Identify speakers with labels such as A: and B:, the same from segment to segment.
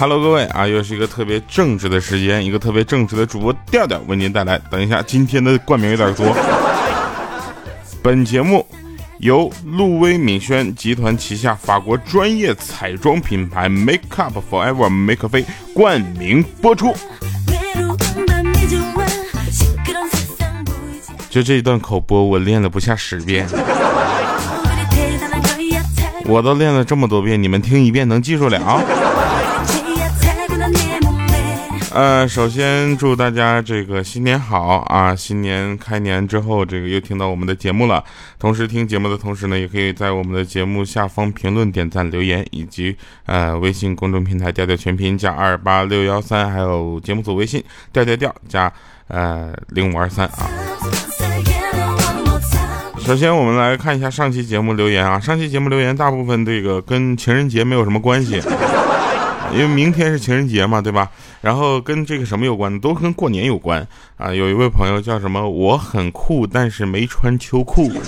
A: ，Hello，各位啊，又是一个特别正直的时间，一个特别正直的主播调调为您带来。等一下，今天的冠名有点多。本节目由路威敏轩集团旗下法国专业彩妆品牌 Make Up Forever Make 菲冠名播出。就这一段口播，我练了不下十遍。我都练了这么多遍，你们听一遍能记住了？呃，首先祝大家这个新年好啊！新年开年之后，这个又听到我们的节目了。同时听节目的同时呢，也可以在我们的节目下方评论、点赞、留言，以及呃微信公众平台调调全拼加二八六幺三，还有节目组微信调调调加呃零五二三啊。首先，我们来看一下上期节目留言啊。上期节目留言大部分这个跟情人节没有什么关系，因为明天是情人节嘛，对吧？然后跟这个什么有关都跟过年有关啊。有一位朋友叫什么？我很酷，但是没穿秋裤。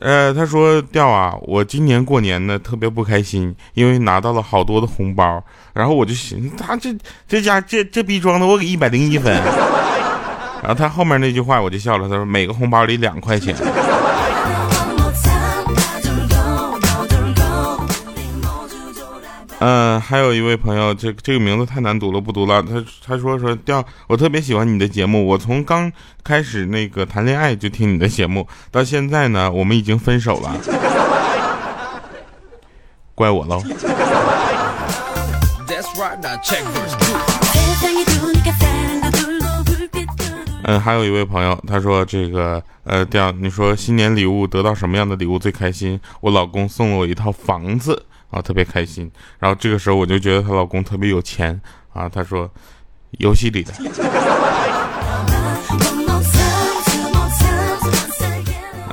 A: 呃，他说掉啊，我今年过年呢特别不开心，因为拿到了好多的红包。然后我就寻思，他这这家这这逼装的，我给一百零一分。然后他后面那句话我就笑了，他说每个红包里两块钱。嗯，还有一位朋友，这这个名字太难读了，不读了。他他说说调，我特别喜欢你的节目，我从刚开始那个谈恋爱就听你的节目，到现在呢，我们已经分手了，怪我喽。嗯，还有一位朋友，他说这个呃，调你说新年礼物得到什么样的礼物最开心？我老公送了我一套房子啊，特别开心。然后这个时候我就觉得她老公特别有钱啊。他说，游戏里的。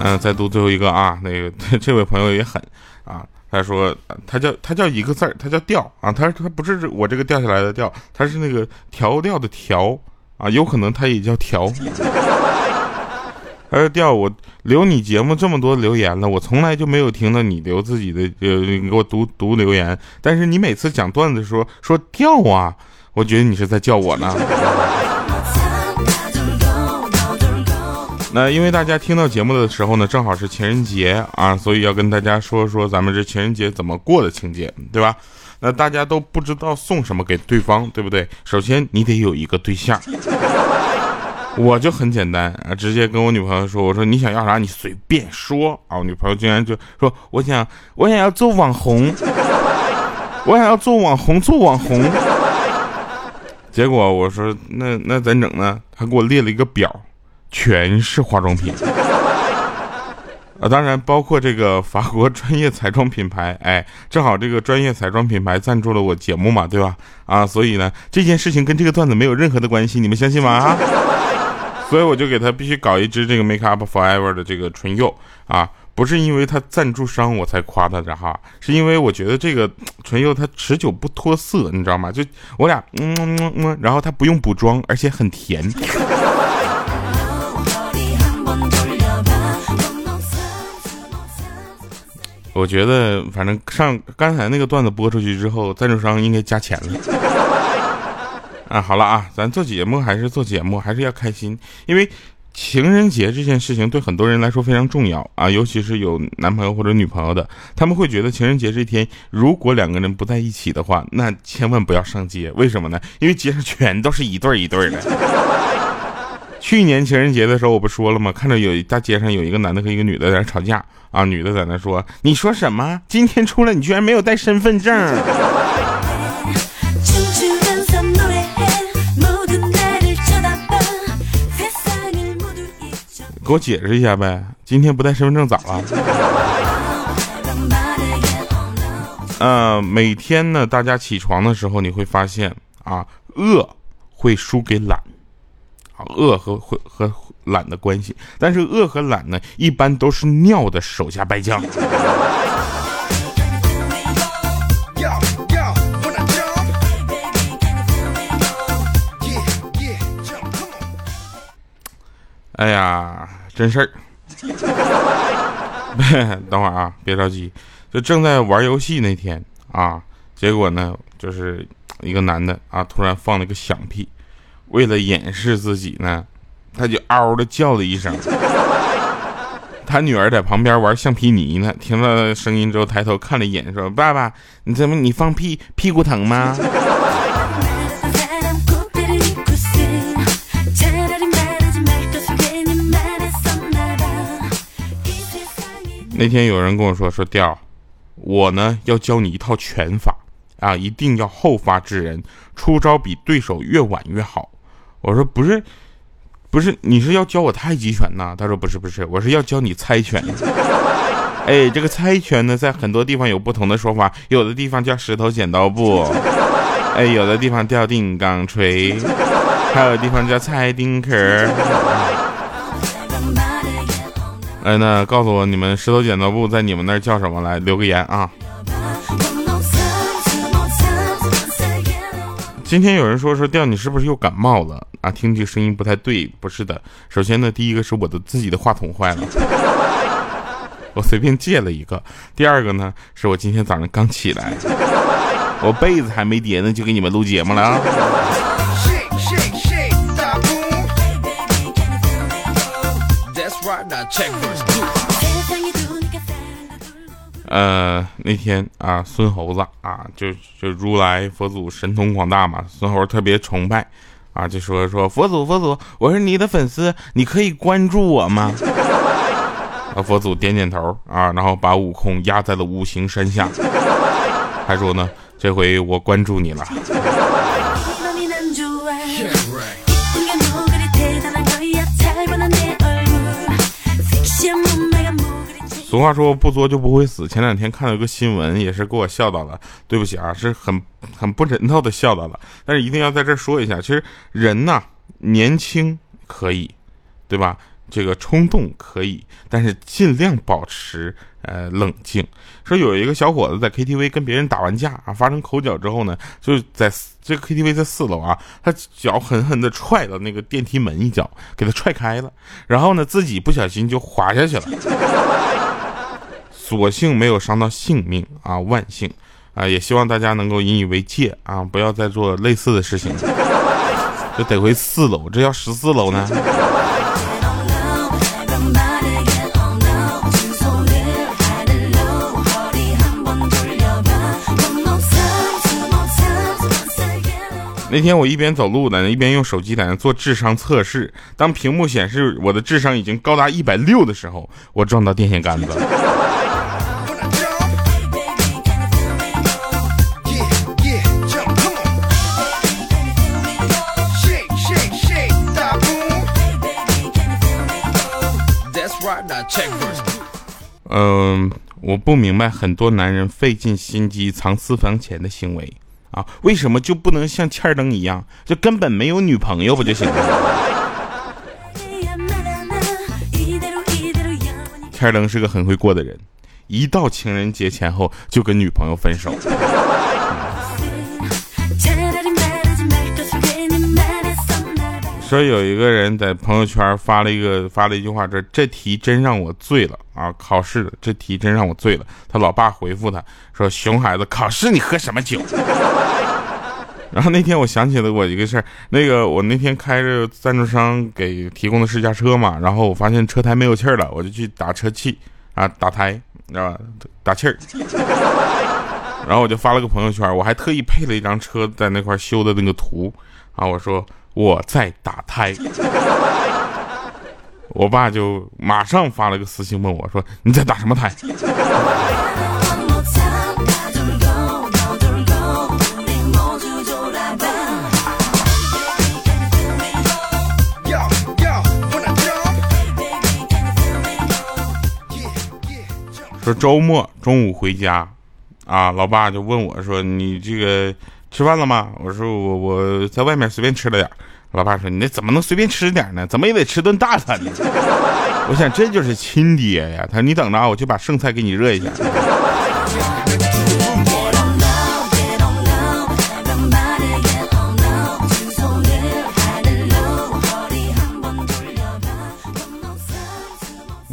A: 嗯，再读最后一个啊，那个 这位朋友也狠啊，他说他叫他叫一个字儿，他叫调啊，他他不是我这个掉下来的调，他是那个调调的调。啊，有可能他也叫调。他说：“调，我留你节目这么多留言了，我从来就没有听到你留自己的，呃，给我读读留言。但是你每次讲段子说说调啊，我觉得你是在叫我呢。那因为大家听到节目的时候呢，正好是情人节啊，所以要跟大家说说咱们这情人节怎么过的情节，对吧？”那大家都不知道送什么给对方，对不对？首先你得有一个对象，我就很简单啊，直接跟我女朋友说，我说你想要啥，你随便说啊。我女朋友竟然就说，我想我想要做网红，我想要做网红，做网红。结果我说那那怎整呢？他给我列了一个表，全是化妆品。啊，当然包括这个法国专业彩妆品牌，哎，正好这个专业彩妆品牌赞助了我节目嘛，对吧？啊，所以呢，这件事情跟这个段子没有任何的关系，你们相信吗？啊，所以我就给他必须搞一支这个 Make Up Forever 的这个唇釉啊，不是因为他赞助商我才夸他的哈，是因为我觉得这个唇釉它持久不脱色，你知道吗？就我俩嗯嗯嗯，然后它不用补妆，而且很甜。我觉得，反正上刚才那个段子播出去之后，赞助商应该加钱了。啊，好了啊，咱做节目还是做节目，还是要开心。因为情人节这件事情对很多人来说非常重要啊，尤其是有男朋友或者女朋友的，他们会觉得情人节这天，如果两个人不在一起的话，那千万不要上街。为什么呢？因为街上全都是一对一对的。去年情人节的时候，我不说了吗？看着有大街上有一个男的和一个女的在那吵架。啊，女的在那说：“你说什么？今天出来你居然没有带身份证？”给我解释一下呗，今天不带身份证咋了？呃，每天呢，大家起床的时候你会发现啊，饿会输给懒。饿和会和懒的关系，但是饿和懒呢，一般都是尿的手下败将。哎呀，真事儿。等会儿啊，别着急，就正在玩游戏那天啊，结果呢，就是一个男的啊，突然放了个响屁，为了掩饰自己呢，他就嗷的叫了一声。他女儿在旁边玩橡皮泥呢，听了声音之后抬头看了一眼，说：“爸爸，你怎么你放屁屁股疼吗？”那天有人跟我说：“说调，我呢要教你一套拳法啊，一定要后发制人，出招比对手越晚越好。”我说：“不是。”不是，你是要教我太极拳呐？他说不是，不是，我是要教你猜拳。哎，这个猜拳呢，在很多地方有不同的说法，有的地方叫石头剪刀布，哎，有的地方叫定钢锤，还有地方叫猜丁壳。哎，那告诉我你们石头剪刀布在你们那儿叫什么？来留个言啊。今天有人说说调你是不是又感冒了啊？听这声音不太对，不是的。首先呢，第一个是我的自己的话筒坏了，我随便借了一个。第二个呢，是我今天早上刚起来，我被子还没叠呢，就给你们录节目了啊。呃，那天啊，孙猴子啊，就就如来佛祖神通广大嘛，孙猴特别崇拜，啊，就说说佛祖佛祖，我是你的粉丝，你可以关注我吗？啊，佛祖点点头啊，然后把悟空压在了五行山下，还说呢，这回我关注你了。俗话说不作就不会死。前两天看到一个新闻，也是给我笑到了。对不起啊，是很很不人道的笑到了。但是一定要在这说一下，其实人呐，年轻可以，对吧？这个冲动可以，但是尽量保持呃冷静。说有一个小伙子在 KTV 跟别人打完架啊，发生口角之后呢，就在这个 KTV 在四楼啊，他脚狠狠的踹了那个电梯门一脚，给他踹开了，然后呢自己不小心就滑下去了。所幸没有伤到性命啊，万幸啊！也希望大家能够引以为戒啊，不要再做类似的事情。这得回四楼，这要十四楼呢。那天我一边走路呢，一边用手机在那做智商测试。当屏幕显示我的智商已经高达一百六的时候，我撞到电线杆子。嗯，我不明白很多男人费尽心机藏私房钱的行为啊，为什么就不能像欠灯一样，就根本没有女朋友不就行了？欠灯是个很会过的人，一到情人节前后就跟女朋友分手。说有一个人在朋友圈发了一个发了一句话，这这题真让我醉了啊！考试这题真让我醉了。他老爸回复他说：“熊孩子，考试你喝什么酒？” 然后那天我想起了我一个事儿，那个我那天开着赞助商给提供的试驾车嘛，然后我发现车胎没有气儿了，我就去打车气啊，打胎，你知道吧？打气儿。然后我就发了个朋友圈，我还特意配了一张车在那块修的那个图啊，我说。我在打胎，我爸就马上发了个私信问我说：“你在打什么胎？” 说周末中午回家，啊，老爸就问我说：“你这个吃饭了吗？”我说：“我我在外面随便吃了点。”老爸说：“你那怎么能随便吃点呢？怎么也得吃顿大餐呢。”我想这就是亲爹呀。他说：“你等着啊，我就把剩菜给你热一下。”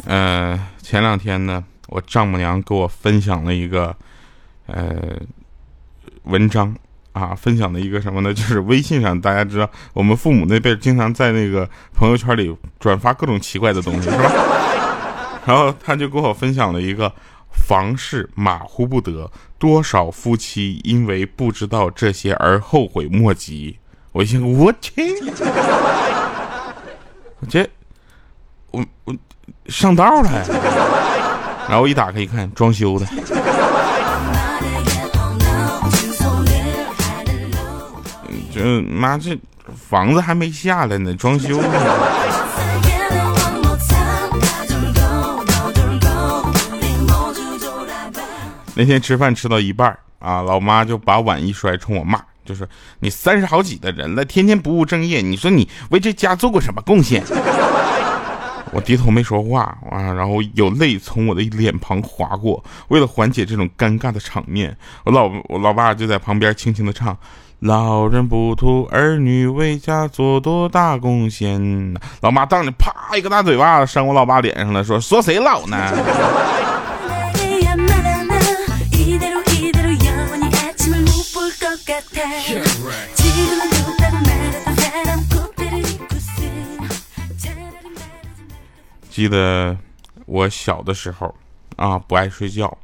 A: 嗯，前两天呢，我丈母娘给我分享了一个呃文章啊，分享的一个什么呢？就是微信上大家知道，我们父母那辈经常在那个朋友圈里转发各种奇怪的东西，是吧？然后他就给我分享了一个房事马虎不得，多少夫妻因为不知道这些而后悔莫及。我一听，我去，我这我我上道了，然后一打开一看，装修的。嗯妈这房子还没下来呢，装修呢。那天吃饭吃到一半啊，老妈就把碗一摔，冲我骂。就说你三十好几的人了，天天不务正业，你说你为这家做过什么贡献？低头没说话啊，然后有泪从我的脸庞划过。为了缓解这种尴尬的场面，我老我老爸就在旁边轻轻的唱：“老人不图儿女为家做多大贡献。”老妈当着啪一个大嘴巴子扇我老爸脸上了，说：“说谁老呢？”记得我小的时候啊，不爱睡觉，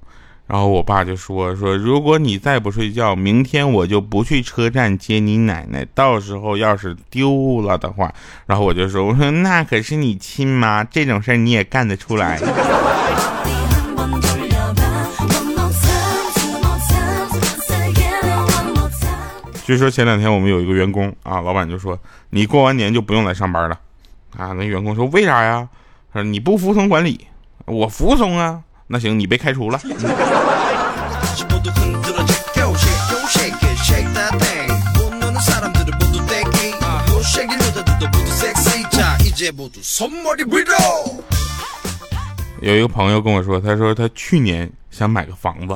A: 然后我爸就说说，如果你再不睡觉，明天我就不去车站接你奶奶。到时候要是丢了的话，然后我就说，我说那可是你亲妈，这种事儿你也干得出来。据说前两天我们有一个员工啊，老板就说你过完年就不用来上班了啊。那员工说为啥呀？说你不服从管理，我服从啊。那行，你被开除了。有一个朋友跟我说，他说他去年想买个房子，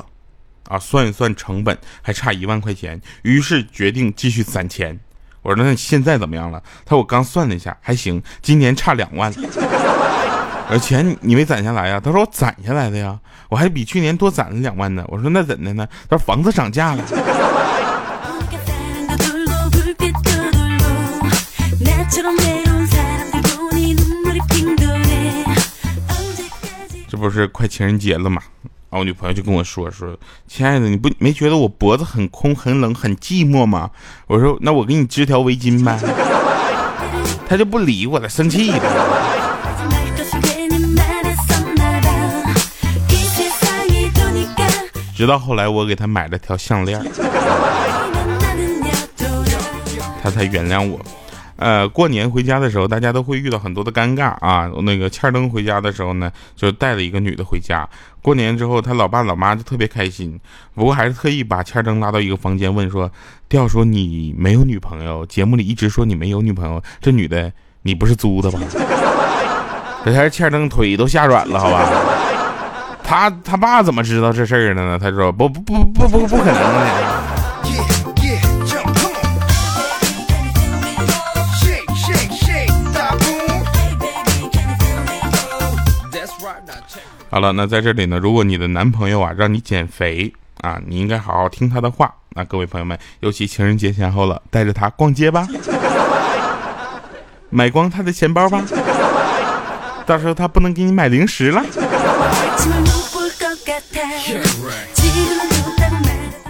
A: 啊，算一算成本还差一万块钱，于是决定继续攒钱。我说那现在怎么样了？他说我刚算了一下，还行，今年差两万。而钱你没攒下来呀？他说我攒下来的呀，我还比去年多攒了两万呢。我说那怎的呢？他说房子涨价了。这不是快情人节了吗？啊，我女朋友就跟我说说，亲爱的，你不没觉得我脖子很空、很冷、很寂寞吗？我说那我给你织条围巾呗。他就不理我了，生气了。直到后来，我给他买了条项链，他才原谅我。呃，过年回家的时候，大家都会遇到很多的尴尬啊。那个欠灯回家的时候呢，就带了一个女的回家。过年之后，他老爸老妈就特别开心，不过还是特意把欠灯拉到一个房间，问说：“调说你没有女朋友？节目里一直说你没有女朋友，这女的你不是租的吧？” 这才是欠灯腿都吓软了，好吧？他他爸怎么知道这事儿的呢？他说不不不不不不可能的。好了，那在这里呢，如果你的男朋友啊让你减肥啊，你应该好好听他的话。那各位朋友们，尤其情人节前后了，带着他逛街吧，买光他的钱包吧，到时候他不能给你买零食了。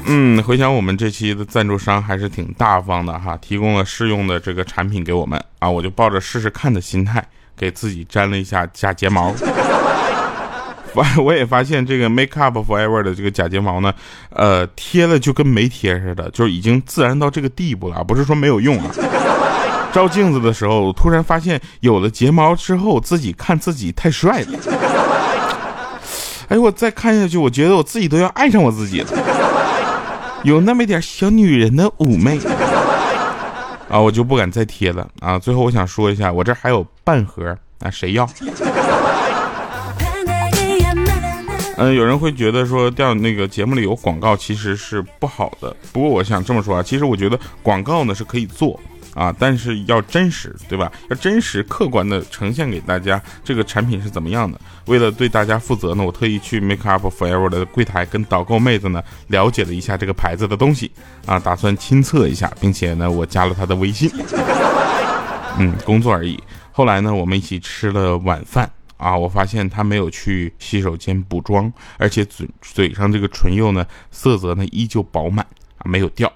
A: 嗯，回想我们这期的赞助商还是挺大方的哈，提供了试用的这个产品给我们啊，我就抱着试试看的心态，给自己粘了一下假睫毛。发我也发现这个 Make Up Forever 的这个假睫毛呢，呃，贴了就跟没贴似的，就是已经自然到这个地步了，不是说没有用啊。照镜子的时候，突然发现有了睫毛之后，自己看自己太帅了。哎，我再看下去，我觉得我自己都要爱上我自己了，有那么一点小女人的妩媚啊，我就不敢再贴了啊。最后我想说一下，我这还有半盒啊，谁要？嗯，有人会觉得说掉那个节目里有广告其实是不好的，不过我想这么说啊，其实我觉得广告呢是可以做啊，但是要真实，对吧？要真实客观的呈现给大家这个产品是怎么样的。为了对大家负责呢，我特意去 Make Up Forever 的柜台跟导购妹子呢了解了一下这个牌子的东西啊，打算亲测一下，并且呢，我加了她的微信。嗯，工作而已。后来呢，我们一起吃了晚饭啊，我发现她没有去洗手间补妆，而且嘴嘴上这个唇釉呢色泽呢依旧饱满啊，没有掉。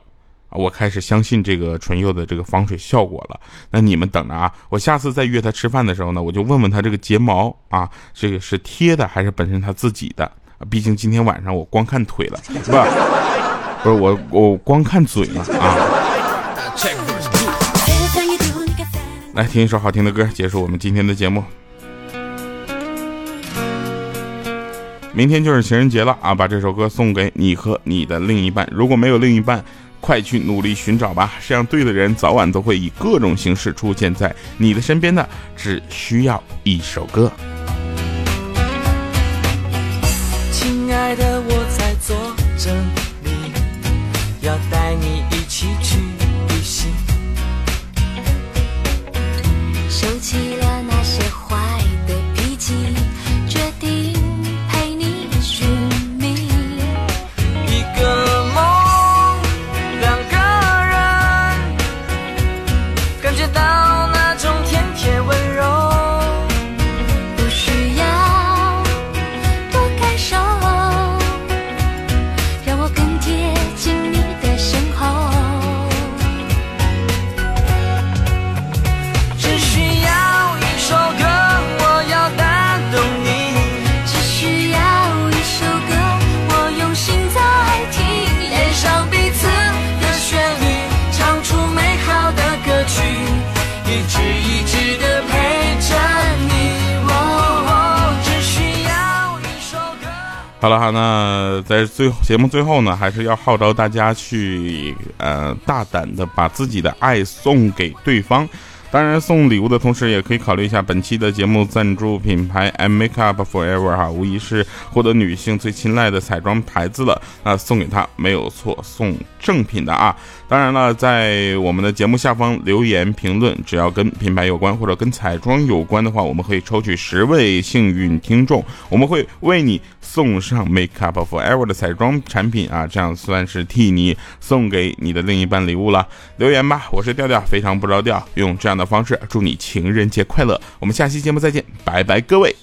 A: 我开始相信这个唇釉的这个防水效果了。那你们等着啊！我下次再约他吃饭的时候呢，我就问问他这个睫毛啊，这个是贴的还是本身他自己的？毕竟今天晚上我光看腿了，不，不是我我光看嘴了啊！来听一首好听的歌，结束我们今天的节目。明天就是情人节了啊！把这首歌送给你和你的另一半。如果没有另一半，快去努力寻找吧，这样对的人早晚都会以各种形式出现在你的身边的，只需要一首歌。
B: 亲爱的，我在做着你，要带你一起去旅行，
C: 收起了
A: 好了哈，那在最节目最后呢，还是要号召大家去呃大胆的把自己的爱送给对方。当然，送礼物的同时，也可以考虑一下本期的节目赞助品牌 M Make Up Forever 哈，无疑是获得女性最青睐的彩妆牌子了。那送给她没有错，送正品的啊。当然了，在我们的节目下方留言评论，只要跟品牌有关或者跟彩妆有关的话，我们可以抽取十位幸运听众，我们会为你送上 Make Up Forever 的彩妆产品啊，这样算是替你送给你的另一半礼物了。留言吧，我是调调，非常不着调，用这样的的方式祝你情人节快乐。我们下期节目再见，拜拜，各位。